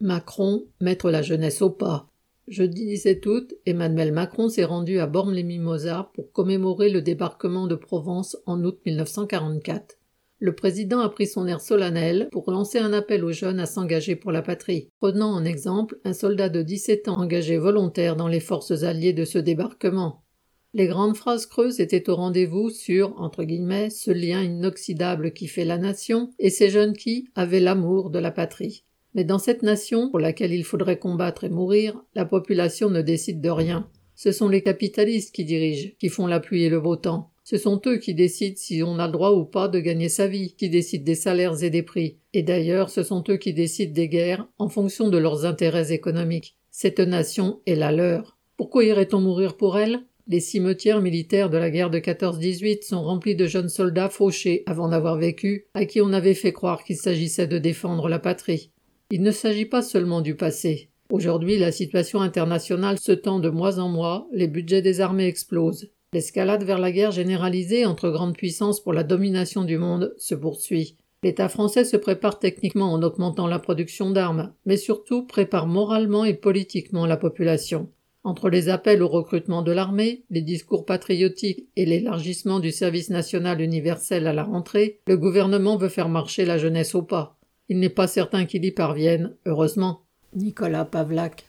Macron, mettre la jeunesse au pas. Jeudi 17 août, Emmanuel Macron s'est rendu à Bormes-les-Mimosas pour commémorer le débarquement de Provence en août 1944. Le président a pris son air solennel pour lancer un appel aux jeunes à s'engager pour la patrie, prenant en exemple un soldat de 17 ans engagé volontaire dans les forces alliées de ce débarquement. Les grandes phrases creuses étaient au rendez-vous sur, entre guillemets, ce lien inoxydable qui fait la nation et ces jeunes qui avaient l'amour de la patrie. Mais dans cette nation, pour laquelle il faudrait combattre et mourir, la population ne décide de rien. Ce sont les capitalistes qui dirigent, qui font la pluie et le beau temps. Ce sont eux qui décident si on a le droit ou pas de gagner sa vie, qui décident des salaires et des prix. Et d'ailleurs, ce sont eux qui décident des guerres en fonction de leurs intérêts économiques. Cette nation est la leur. Pourquoi irait-on mourir pour elle? Les cimetières militaires de la guerre de 14-18 sont remplis de jeunes soldats fauchés avant d'avoir vécu, à qui on avait fait croire qu'il s'agissait de défendre la patrie. Il ne s'agit pas seulement du passé. Aujourd'hui, la situation internationale se tend de mois en mois, les budgets des armées explosent. L'escalade vers la guerre généralisée entre grandes puissances pour la domination du monde se poursuit. L'État français se prépare techniquement en augmentant la production d'armes, mais surtout prépare moralement et politiquement la population. Entre les appels au recrutement de l'armée, les discours patriotiques et l'élargissement du service national universel à la rentrée, le gouvernement veut faire marcher la jeunesse au pas. Il n'est pas certain qu'il y parvienne, heureusement. Nicolas Pavlak.